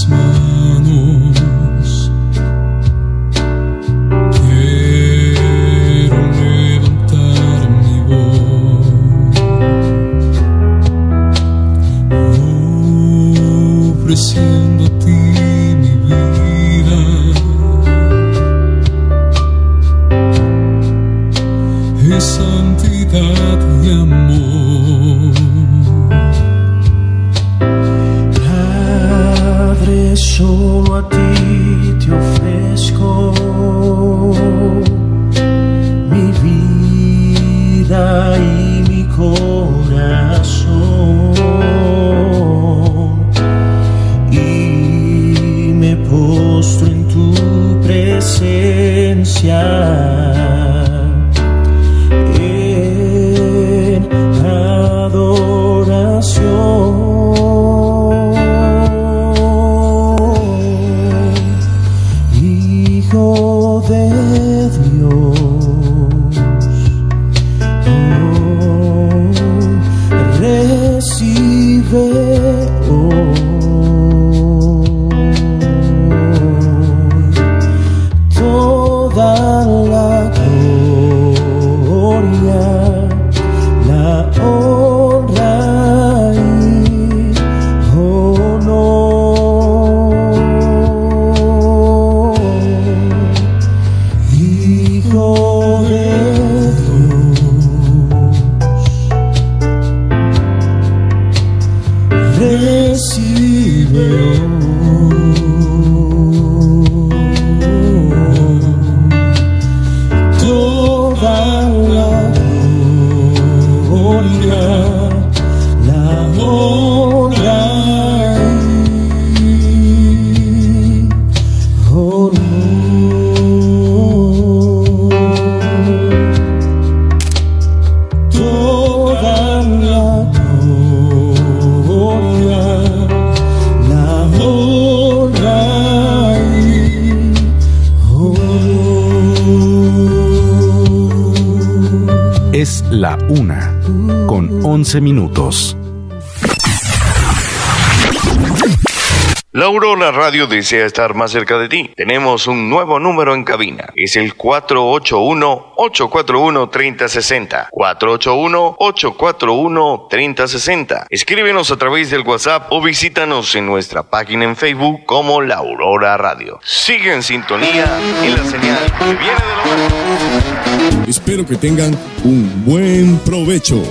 Smile. Es la una con 11 minutos. La Aurora Radio desea estar más cerca de ti. Tenemos un nuevo número en cabina. Es el 481-841-3060. 481-841-3060. Escríbenos a través del WhatsApp o visítanos en nuestra página en Facebook como La Aurora Radio. Sigue en sintonía en la señal que viene de lo Espero que tengan un buen provecho.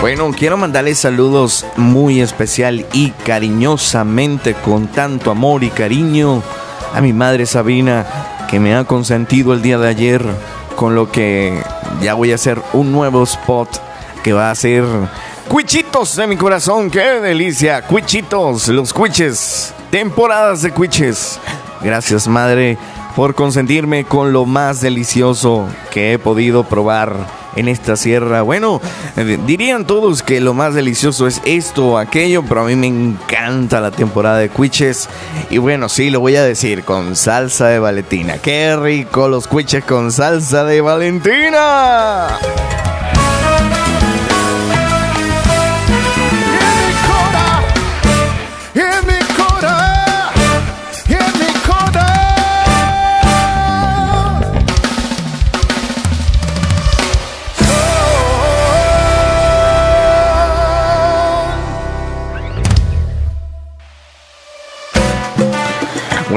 Bueno, quiero mandarles saludos muy especial y cariñosamente con tanto amor y cariño a mi madre Sabina que me ha consentido el día de ayer con lo que ya voy a hacer un nuevo spot que va a ser Cuichitos de mi corazón, qué delicia, Cuichitos, los cuiches, temporadas de cuiches. Gracias madre por consentirme con lo más delicioso que he podido probar en esta sierra. Bueno, eh, dirían todos que lo más delicioso es esto o aquello, pero a mí me encanta la temporada de cuiches. Y bueno, sí, lo voy a decir, con salsa de Valentina. ¡Qué rico los cuiches con salsa de Valentina!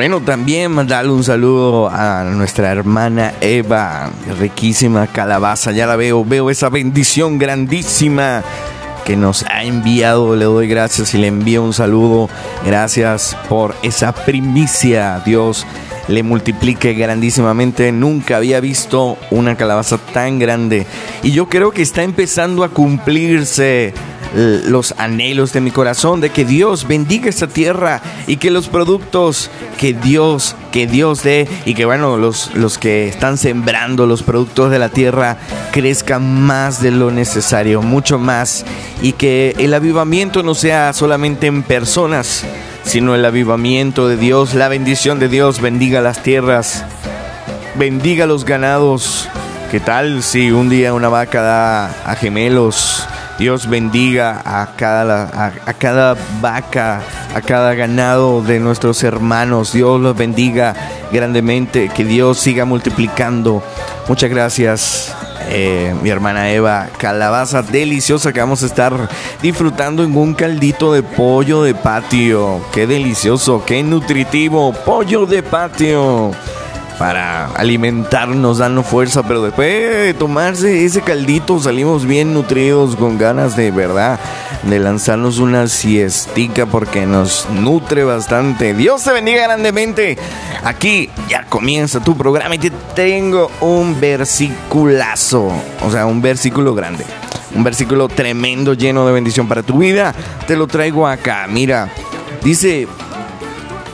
Bueno, también mandarle un saludo a nuestra hermana Eva, riquísima calabaza, ya la veo, veo esa bendición grandísima que nos ha enviado, le doy gracias y le envío un saludo, gracias por esa primicia, Dios le multiplique grandísimamente. Nunca había visto una calabaza tan grande. Y yo creo que está empezando a cumplirse los anhelos de mi corazón de que Dios bendiga esta tierra y que los productos que Dios, que Dios dé y que bueno, los, los que están sembrando los productos de la tierra crezcan más de lo necesario, mucho más y que el avivamiento no sea solamente en personas, sino el avivamiento de Dios, la bendición de Dios bendiga las tierras, bendiga los ganados. ¿Qué tal si un día una vaca da a gemelos? Dios bendiga a cada, a, cada vaca, a cada ganado de nuestros hermanos. Dios los bendiga grandemente. Que Dios siga multiplicando. Muchas gracias. Eh, mi hermana Eva, calabaza deliciosa que vamos a estar disfrutando en un caldito de pollo de patio. Qué delicioso, qué nutritivo, pollo de patio para alimentarnos, darnos fuerza, pero después de tomarse ese caldito salimos bien nutridos, con ganas de verdad de lanzarnos una siestica porque nos nutre bastante. Dios te bendiga grandemente. Aquí ya comienza tu programa y te tengo un versiculazo, o sea, un versículo grande. Un versículo tremendo, lleno de bendición para tu vida. Te lo traigo acá. Mira, dice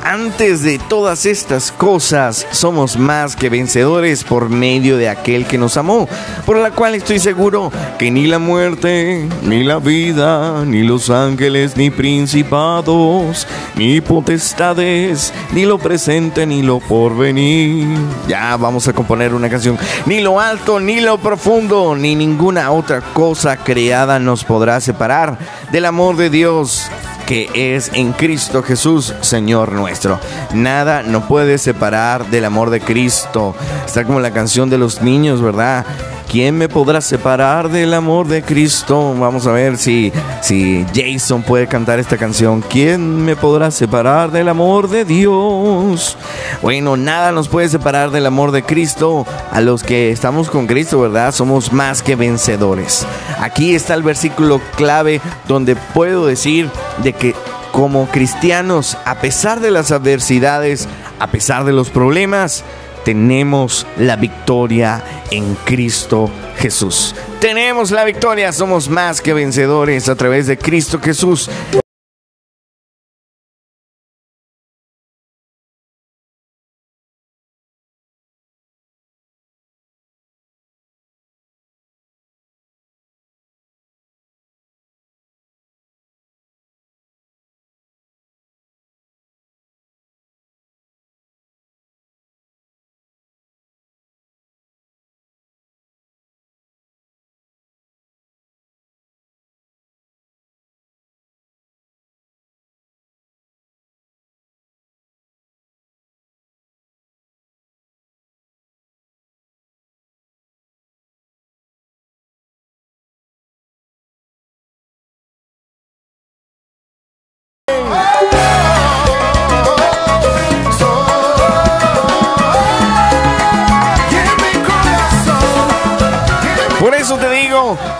antes de todas estas cosas, somos más que vencedores por medio de aquel que nos amó, por la cual estoy seguro que ni la muerte, ni la vida, ni los ángeles, ni principados, ni potestades, ni lo presente, ni lo porvenir. Ya vamos a componer una canción. Ni lo alto, ni lo profundo, ni ninguna otra cosa creada nos podrá separar del amor de Dios que es en Cristo Jesús, Señor nuestro. Nada nos puede separar del amor de Cristo. Está como la canción de los niños, ¿verdad? ¿Quién me podrá separar del amor de Cristo? Vamos a ver si, si Jason puede cantar esta canción. ¿Quién me podrá separar del amor de Dios? Bueno, nada nos puede separar del amor de Cristo. A los que estamos con Cristo, ¿verdad? Somos más que vencedores. Aquí está el versículo clave donde puedo decir de que como cristianos, a pesar de las adversidades, a pesar de los problemas, tenemos la victoria en Cristo Jesús. Tenemos la victoria, somos más que vencedores a través de Cristo Jesús.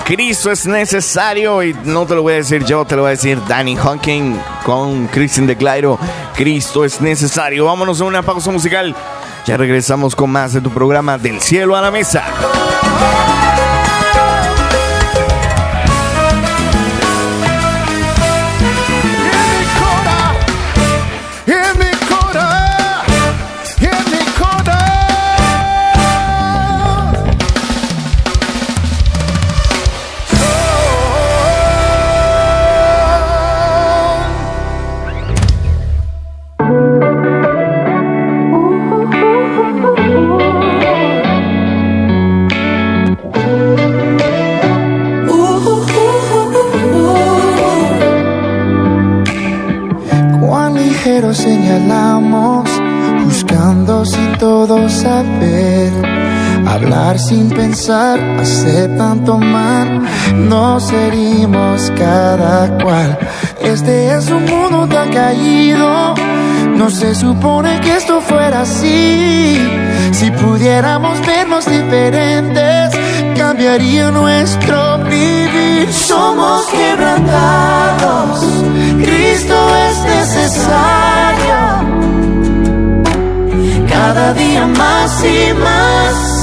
Cristo es necesario y no te lo voy a decir yo, te lo voy a decir Danny Hawking con Christian de Clairo. Cristo es necesario. Vámonos a una pausa musical. Ya regresamos con más de tu programa Del cielo a la mesa. Sin pensar, hacer tanto mal, nos herimos cada cual. Este es un mundo tan caído, no se supone que esto fuera así. Si pudiéramos vernos diferentes, cambiaría nuestro vivir. Somos quebrantados, Cristo es necesario. Cada día más y más.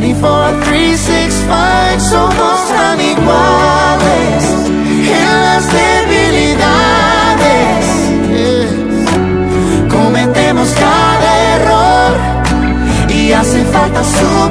24, 3, 6, 5 somos tan iguales en las debilidades. Cometemos cada error y hace falta su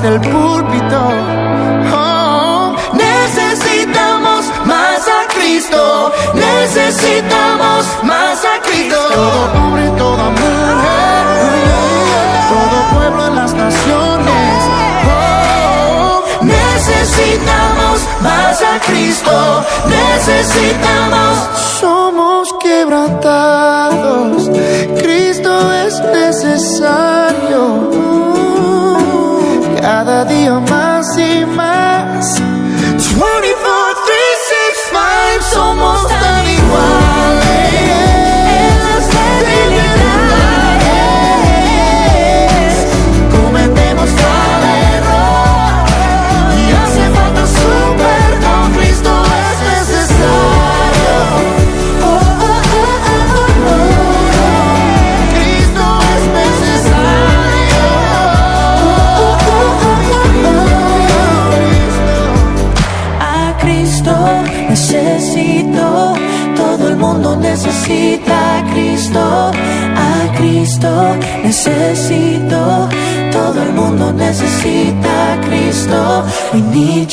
Cárcel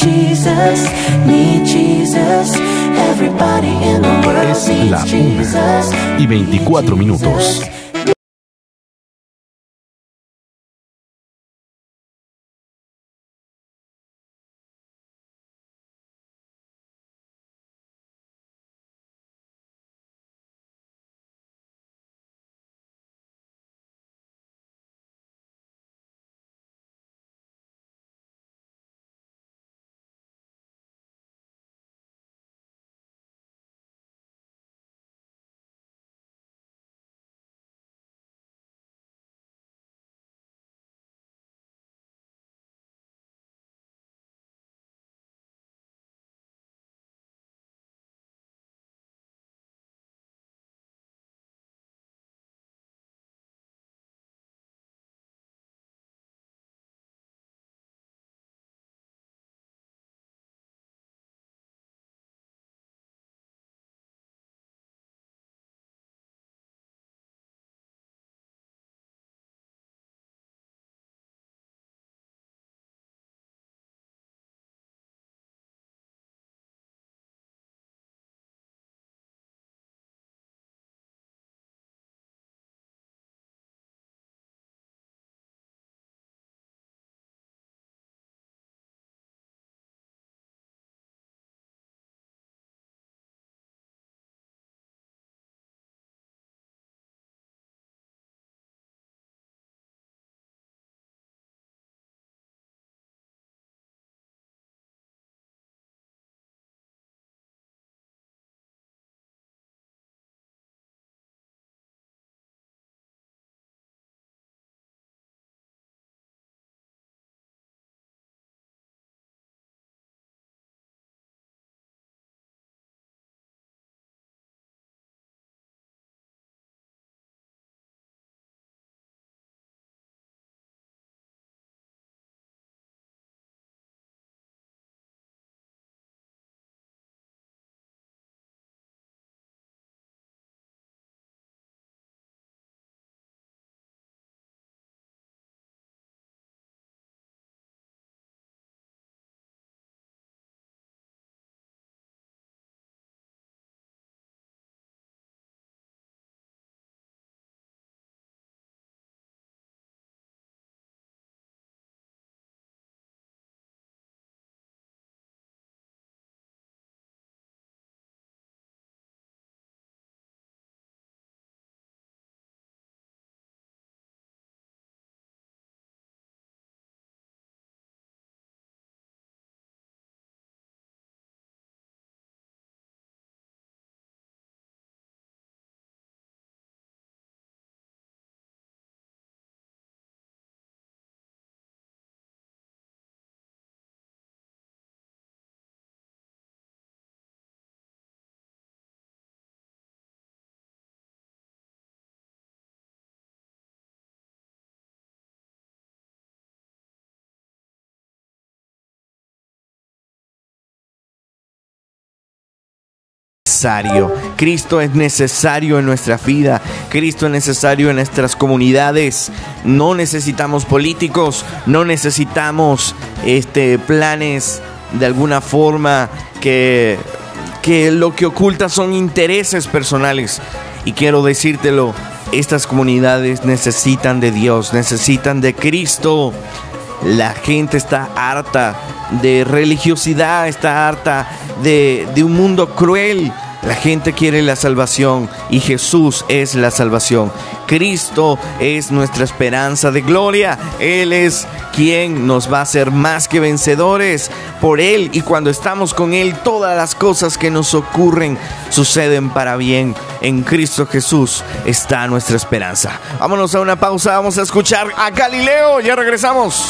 Jesus, need Jesus, everybody in the world needs Jesus. y 24 minutos. Necesario. Cristo es necesario en nuestra vida. Cristo es necesario en nuestras comunidades. No necesitamos políticos, no necesitamos este planes de alguna forma que que lo que oculta son intereses personales. Y quiero decírtelo, estas comunidades necesitan de Dios, necesitan de Cristo. La gente está harta de religiosidad, está harta de, de un mundo cruel. La gente quiere la salvación y Jesús es la salvación. Cristo es nuestra esperanza de gloria. Él es quien nos va a hacer más que vencedores por Él. Y cuando estamos con Él, todas las cosas que nos ocurren suceden para bien. En Cristo Jesús está nuestra esperanza. Vámonos a una pausa, vamos a escuchar a Galileo. Ya regresamos.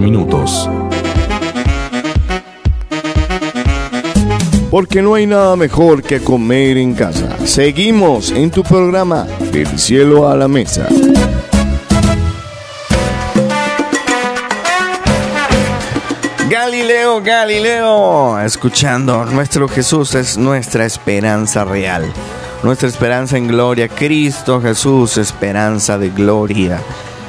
minutos. Porque no hay nada mejor que comer en casa. Seguimos en tu programa Del cielo a la mesa. Galileo, Galileo, escuchando, nuestro Jesús es nuestra esperanza real, nuestra esperanza en gloria, Cristo Jesús, esperanza de gloria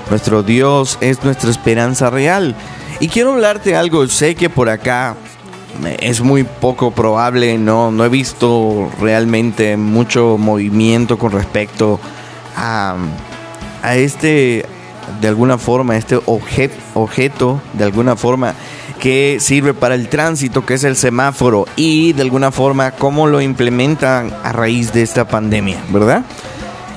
nuestro Dios es nuestra esperanza real. Y quiero hablarte algo, sé que por acá es muy poco probable, no, no he visto realmente mucho movimiento con respecto a, a este, de alguna forma, este objet, objeto, de alguna forma, que sirve para el tránsito, que es el semáforo, y de alguna forma cómo lo implementan a raíz de esta pandemia, ¿verdad?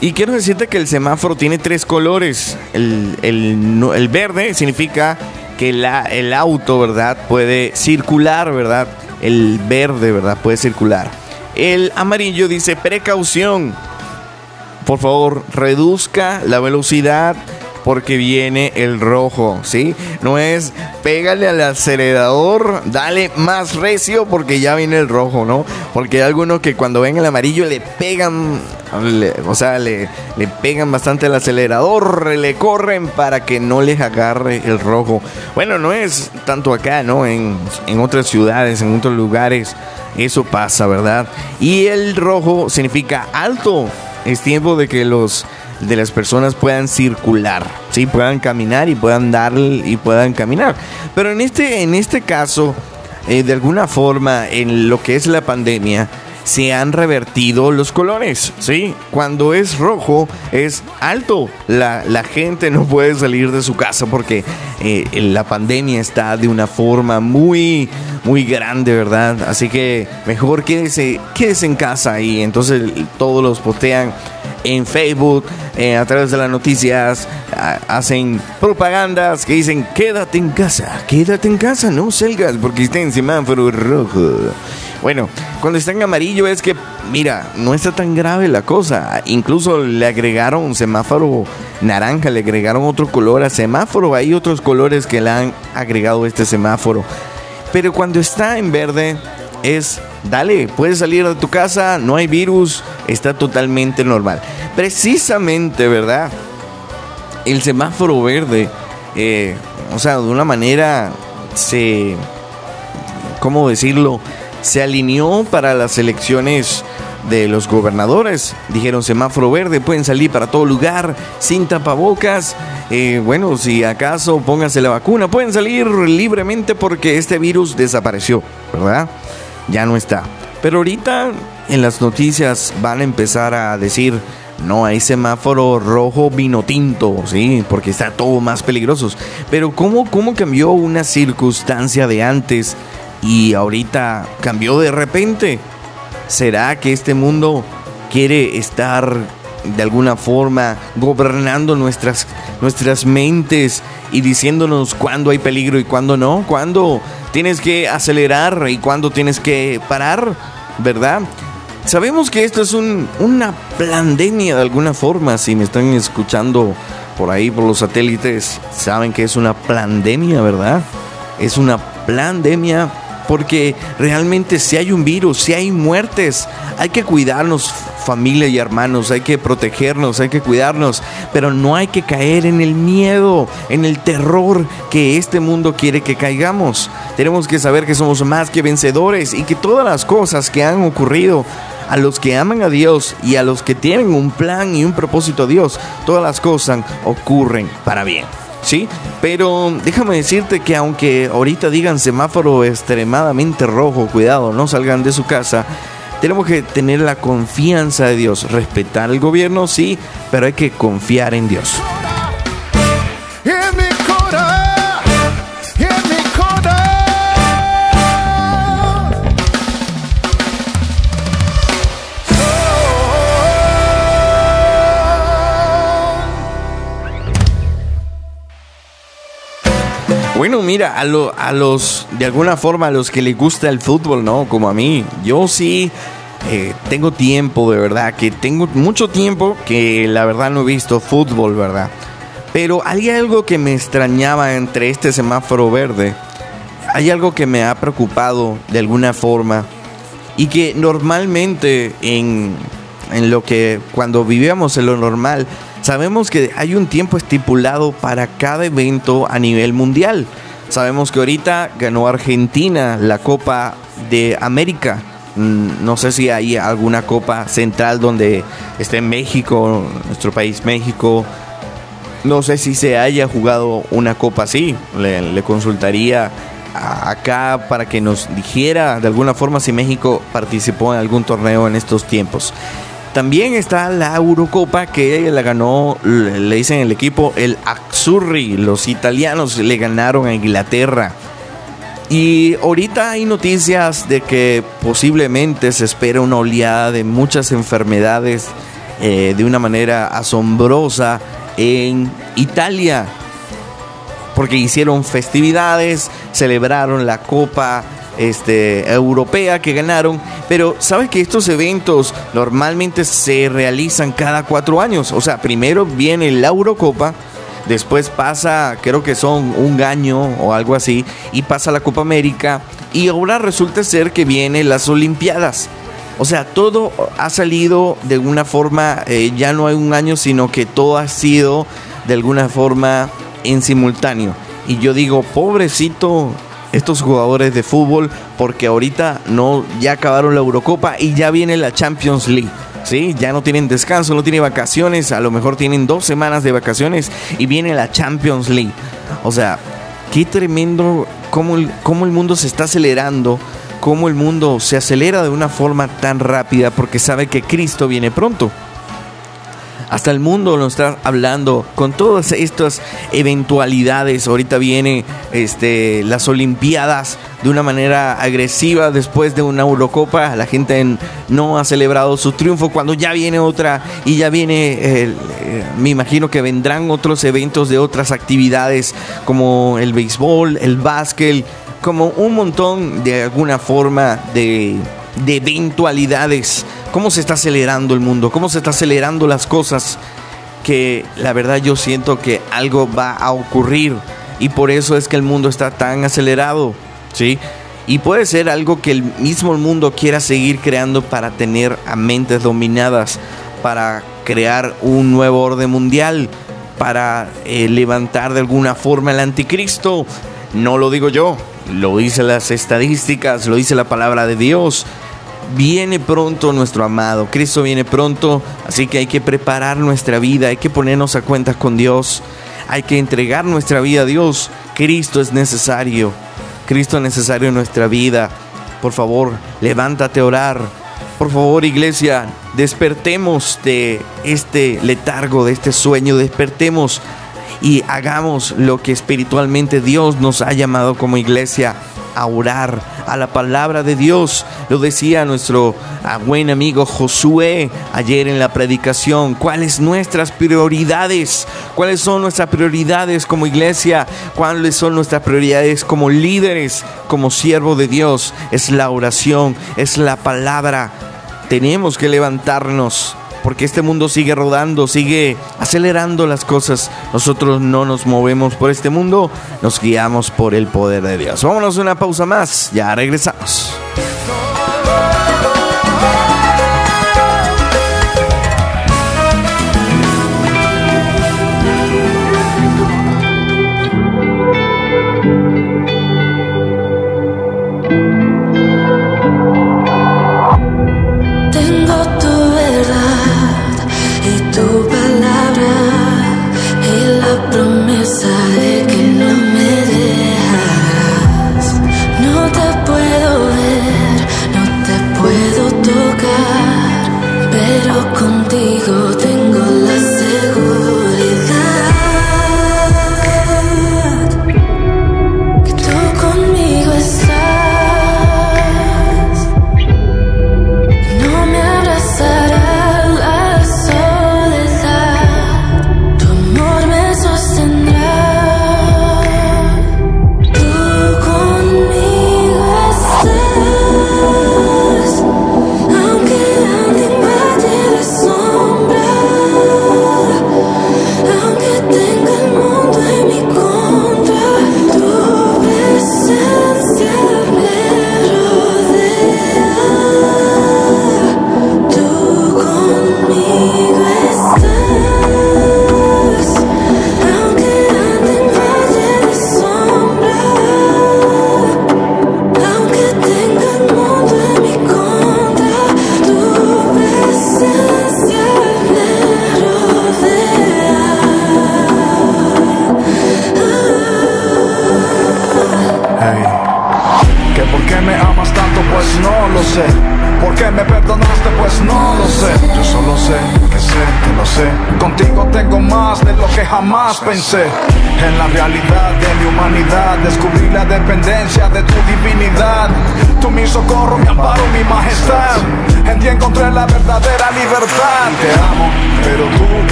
Y quiero decirte que el semáforo tiene tres colores. El, el- verde significa que la- el auto, ¿verdad? Puede circular, ¿verdad? El verde, ¿verdad? Puede circular. El amarillo dice precaución. Por favor, reduzca la velocidad porque viene el rojo, ¿sí? No es pégale al acelerador, dale más recio porque ya viene el rojo, ¿no? Porque hay algunos que cuando ven el amarillo le pegan, le- o sea, le, le pegan bastante al acelerador, le corren para que no les agarre el rojo. Bueno, no es tanto acá, ¿no? En, en otras ciudades, en otros lugares, eso pasa, ¿verdad? Y el rojo significa alto. Es tiempo de que los de las personas puedan circular, sí, puedan caminar y puedan dar y puedan caminar. Pero en este en este caso, eh, de alguna forma, en lo que es la pandemia, se han revertido los colores, ¿sí? Cuando es rojo es alto. La, la gente no puede salir de su casa porque eh, la pandemia está de una forma muy, muy grande, ¿verdad? Así que mejor quédese, quédese en casa y entonces todos los postean en Facebook, eh, a través de las noticias, hacen propagandas que dicen quédate en casa, quédate en casa, no salgas porque está en semáforo rojo. Bueno, cuando está en amarillo es que, mira, no está tan grave la cosa. Incluso le agregaron un semáforo naranja, le agregaron otro color a semáforo. Hay otros colores que le han agregado este semáforo. Pero cuando está en verde es, dale, puedes salir de tu casa, no hay virus, está totalmente normal. Precisamente, ¿verdad? El semáforo verde, eh, o sea, de una manera se, ¿cómo decirlo? Se alineó para las elecciones de los gobernadores. Dijeron semáforo verde, pueden salir para todo lugar sin tapabocas. Eh, bueno, si acaso pónganse la vacuna, pueden salir libremente porque este virus desapareció, ¿verdad? Ya no está. Pero ahorita en las noticias van a empezar a decir, no hay semáforo rojo vino tinto, sí, porque está todo más peligroso. Pero ¿cómo, cómo cambió una circunstancia de antes y ahorita cambió de repente? ¿Será que este mundo quiere estar de alguna forma gobernando nuestras, nuestras mentes y diciéndonos cuándo hay peligro y cuándo no? ¿Cuándo tienes que acelerar y cuándo tienes que parar? ¿Verdad? Sabemos que esto es un- una pandemia de alguna forma. Si me están escuchando por ahí, por los satélites, saben que es una pandemia, ¿verdad? Es una pandemia porque realmente si hay un virus, si hay muertes, hay que cuidarnos familia y hermanos, hay que protegernos, hay que cuidarnos, pero no hay que caer en el miedo, en el terror que este mundo quiere que caigamos. Tenemos que saber que somos más que vencedores y que todas las cosas que han ocurrido a los que aman a Dios y a los que tienen un plan y un propósito a Dios, todas las cosas ocurren para bien. ¿Sí? Pero déjame decirte que aunque ahorita digan semáforo extremadamente rojo, cuidado, no salgan de su casa, tenemos que tener la confianza de Dios, respetar el gobierno, sí, pero hay que confiar en Dios. Bueno, mira, a, lo- a los, de alguna forma, a los que les gusta el fútbol, ¿no? Como a mí, yo sí eh, tengo tiempo, de verdad, que tengo mucho tiempo que la verdad no he visto fútbol, ¿verdad? Pero hay algo que me extrañaba entre este semáforo verde. Hay algo que me ha preocupado de alguna forma y que normalmente en, en lo que cuando vivíamos en lo normal sabemos que hay un tiempo estipulado para cada evento a nivel mundial. Sabemos que ahorita ganó Argentina la Copa de América. Mm, No sé si hay alguna copa central donde esté México, nuestro país México. No sé si se haya jugado una copa así. Le, le consultaría acá para que nos dijera de alguna forma si México participó en algún torneo en estos tiempos. También está la Eurocopa que la ganó, le dicen el equipo, el Azzurri. Los italianos le ganaron a Inglaterra. Y ahorita hay noticias de que posiblemente se espera una oleada de muchas enfermedades eh, de una manera asombrosa en Italia. Porque hicieron festividades, celebraron la Copa este, Europea que ganaron. Pero sabes que estos eventos normalmente se realizan cada cuatro años. O sea, primero viene la Eurocopa. Después pasa, creo que son un año o algo así, y pasa la Copa América. Y ahora resulta ser que vienen las Olimpiadas. O sea, todo ha salido de alguna forma, eh, ya no hay un año, sino que todo ha sido de alguna forma en simultáneo. Y yo digo, pobrecito estos jugadores de fútbol, porque ahorita no, ya acabaron la Eurocopa y ya viene la Champions League. Sí, ya no tienen descanso, no tienen vacaciones, a lo mejor tienen dos semanas de vacaciones y viene la Champions League. O sea, qué tremendo cómo el, cómo el mundo se está acelerando, cómo el mundo se acelera de una forma tan rápida porque sabe que Cristo viene pronto. Hasta el mundo nos está hablando con todas estas eventualidades. Ahorita viene este, las Olimpiadas de una manera agresiva después de una Eurocopa. La gente en- no ha celebrado su triunfo cuando ya viene otra y ya viene, eh, me imagino que vendrán otros eventos de otras actividades como el béisbol, el básquet, como un montón de alguna forma de eventualidades. ¿Cómo se está acelerando el mundo? ¿Cómo se está acelerando las cosas? Que la verdad yo siento que algo va a ocurrir y por eso es que el mundo está tan acelerado, ¿sí? Y puede ser algo que el mismo mundo quiera seguir creando para tener a mentes dominadas, para crear un nuevo orden mundial, para eh, levantar de alguna forma el anticristo. No lo digo yo, lo dicen las estadísticas, lo dice la palabra de Dios. Viene pronto nuestro amado, Cristo viene pronto, así que hay que preparar nuestra vida, hay que ponernos a cuentas con Dios, hay que entregar nuestra vida a Dios. Cristo es necesario, Cristo es necesario en nuestra vida. Por favor, levántate a orar. Por favor, iglesia, despertemos de este letargo, de este sueño, despertemos y hagamos lo que espiritualmente Dios nos ha llamado como iglesia a orar a la palabra de Dios. Lo decía nuestro ah, buen amigo Josué ayer en la predicación. ¿Cuáles nuestras prioridades? ¿Cuáles son nuestras prioridades como iglesia? ¿Cuáles son nuestras prioridades como líderes, como siervo de Dios? Es la oración, es la palabra. Tenemos que levantarnos porque este mundo sigue rodando, sigue acelerando las cosas. Nosotros no nos movemos por este mundo, nos guiamos por el poder de Dios. Vámonos a una pausa más, ya regresamos.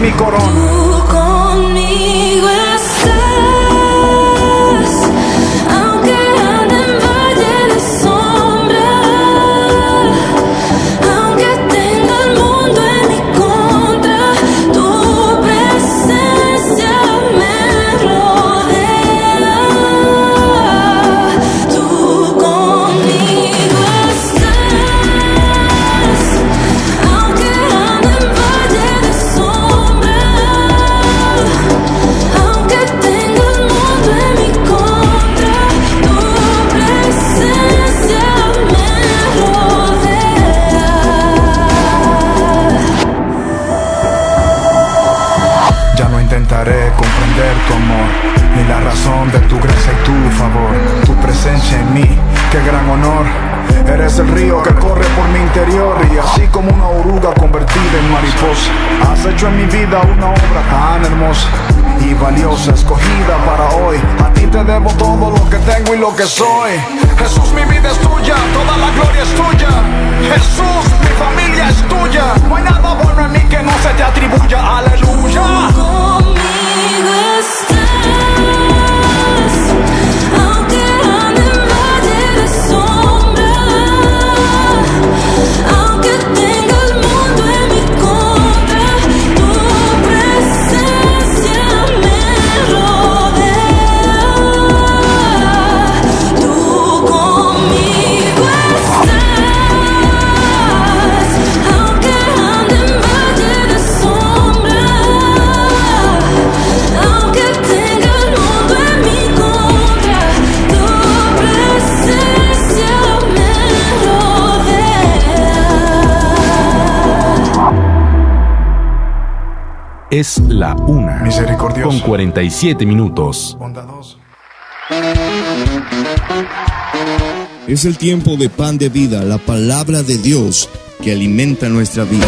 Mi corona. Soy. Es la una. Misericordioso. Con 47 minutos. Bondadoso. Es el tiempo de pan de vida, la palabra de Dios que alimenta nuestra vida.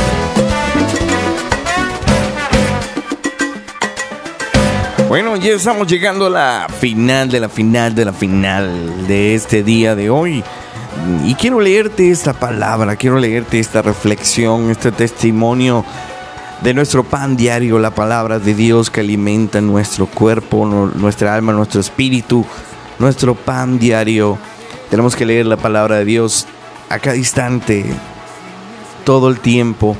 Bueno, ya estamos llegando a la final de la final de la final de este día de hoy. Y quiero leerte esta palabra, quiero leerte esta reflexión, este testimonio de nuestro pan diario, la palabra de Dios que alimenta nuestro cuerpo, nuestra alma, nuestro espíritu, nuestro pan diario. Tenemos que leer la palabra de Dios a cada instante, todo el tiempo.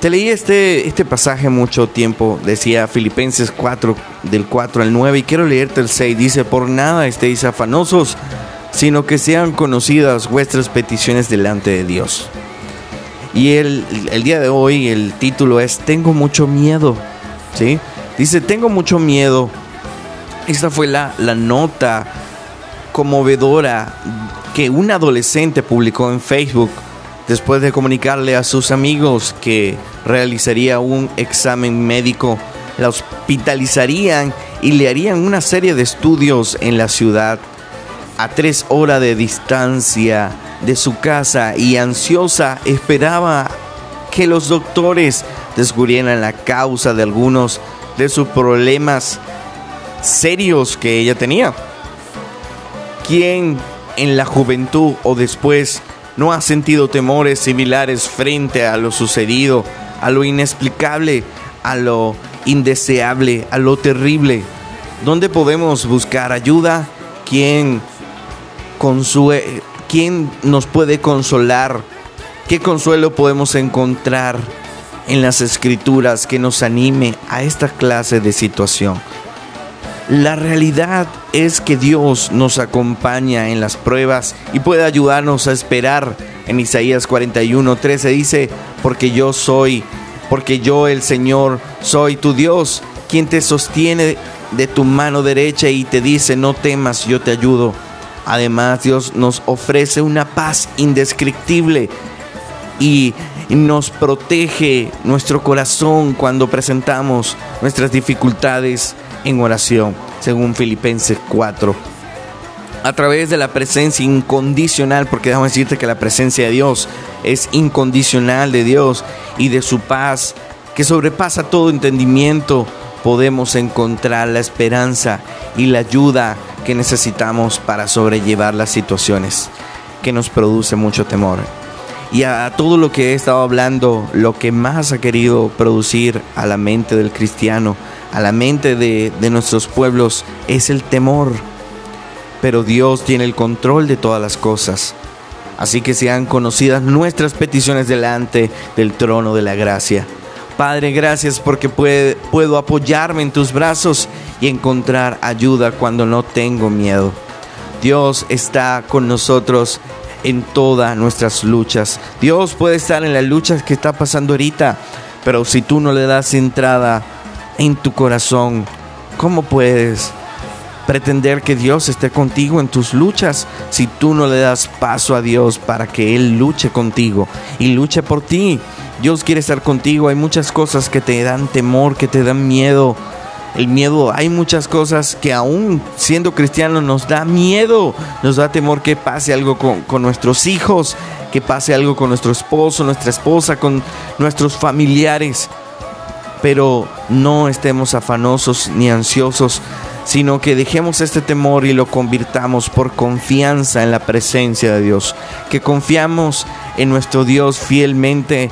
Te leí este, este pasaje mucho tiempo, decía Filipenses 4, del 4 al 9, y quiero leerte el 6. Dice, por nada estéis afanosos, sino que sean conocidas vuestras peticiones delante de Dios. Y el, el día de hoy el título es Tengo mucho miedo. ¿Sí? Dice, tengo mucho miedo. Esta fue la, la nota conmovedora que un adolescente publicó en Facebook después de comunicarle a sus amigos que realizaría un examen médico, la hospitalizarían y le harían una serie de estudios en la ciudad a tres horas de distancia de su casa y ansiosa esperaba que los doctores descubrieran la causa de algunos de sus problemas serios que ella tenía. ¿Quién en la juventud o después no ha sentido temores similares frente a lo sucedido, a lo inexplicable, a lo indeseable, a lo terrible? ¿Dónde podemos buscar ayuda? ¿Quién, consue- ¿Quién nos puede consolar? ¿Qué consuelo podemos encontrar en las escrituras que nos anime a esta clase de situación? La realidad es que Dios nos acompaña en las pruebas y puede ayudarnos a esperar. En Isaías 41, 13 dice, porque yo soy, porque yo el Señor soy tu Dios, quien te sostiene de tu mano derecha y te dice, no temas, yo te ayudo. Además, Dios nos ofrece una paz indescriptible y nos protege nuestro corazón cuando presentamos nuestras dificultades en oración, según Filipenses 4. A través de la presencia incondicional, porque déjame decirte que la presencia de Dios es incondicional de Dios y de su paz, que sobrepasa todo entendimiento, podemos encontrar la esperanza y la ayuda que necesitamos para sobrellevar las situaciones que nos produce mucho temor. Y a todo lo que he estado hablando, lo que más ha querido producir a la mente del cristiano, a la mente de, nuestros pueblos, es el temor. Pero Dios tiene el control de todas las cosas. Así que sean conocidas nuestras peticiones delante del trono de la gracia. Padre, gracias porque puedo apoyarme en tus brazos y encontrar ayuda cuando no tengo miedo. Dios está con nosotros en todas nuestras luchas. Dios puede estar en las luchas que está pasando ahorita, pero si tú no le das entrada en tu corazón, ¿cómo puedes pretender que Dios esté contigo en tus luchas si tú no le das paso a Dios para que Él luche contigo y luche por ti? Dios quiere estar contigo. Hay muchas cosas que te dan temor, que te dan miedo. El miedo, hay muchas cosas que aún siendo cristianos nos da miedo, nos da temor que pase algo con, nuestros hijos, que pase algo con nuestro esposo, nuestra esposa, con nuestros familiares. Pero no estemos afanosos ni ansiosos, sino que dejemos este temor y lo convirtamos por confianza en la presencia de Dios, que confiamos en nuestro Dios fielmente,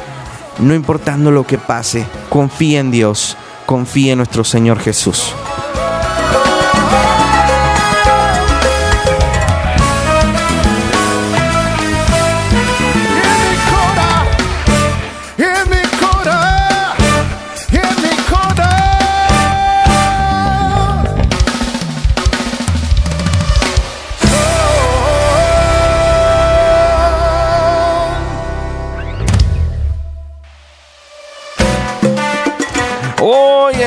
no importando lo que pase, confía en Dios, confía en nuestro Señor Jesús.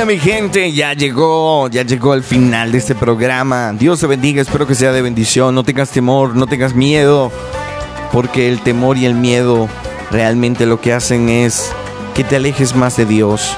Mi gente, ya llegó, ya llegó el final de este programa. Dios te bendiga, espero que sea de bendición. No tengas temor, no tengas miedo, porque el temor y el miedo realmente lo que hacen es que te alejes más de Dios.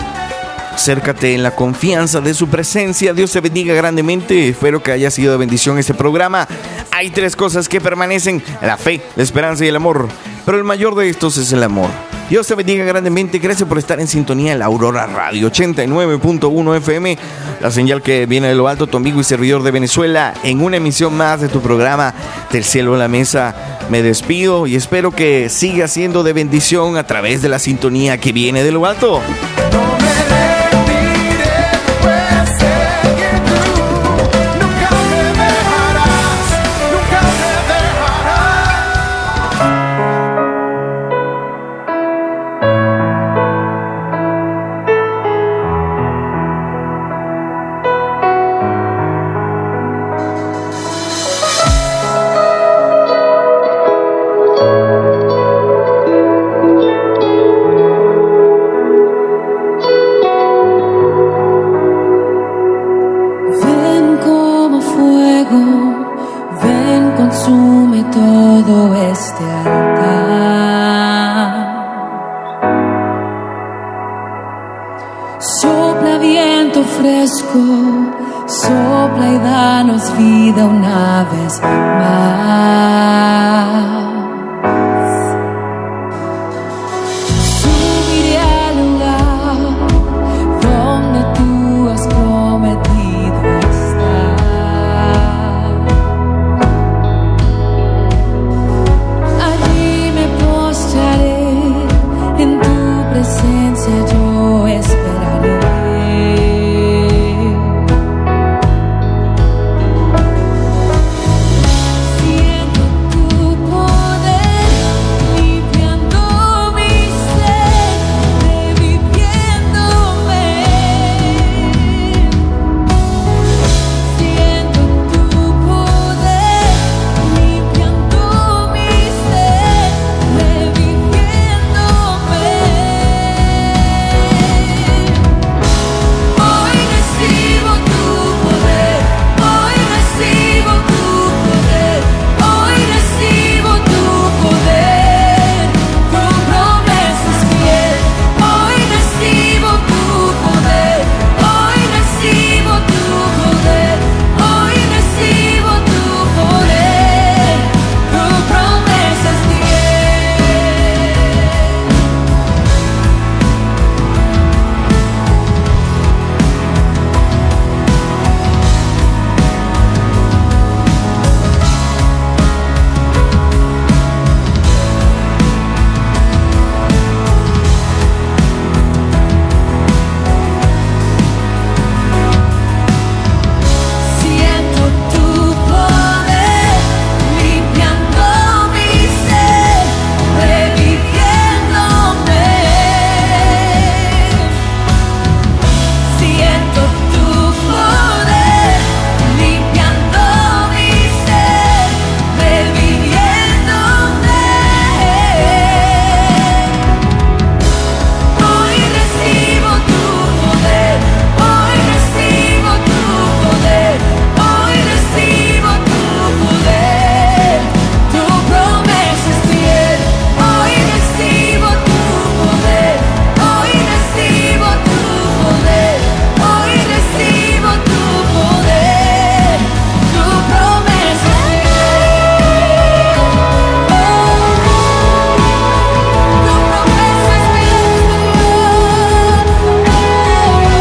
Acércate en la confianza de su presencia. Dios te bendiga grandemente. Espero que haya sido de bendición este programa. Hay tres cosas que permanecen: la fe, la esperanza y el amor. Pero el mayor de estos es el amor. Dios te bendiga grandemente. Gracias por estar en sintonía en la Aurora Radio 89.1 FM. La señal que viene de lo alto, tu amigo y servidor de Venezuela, en una emisión más de tu programa Del Cielo a la Mesa. Me despido y espero que siga siendo de bendición a través de la sintonía que viene de lo alto.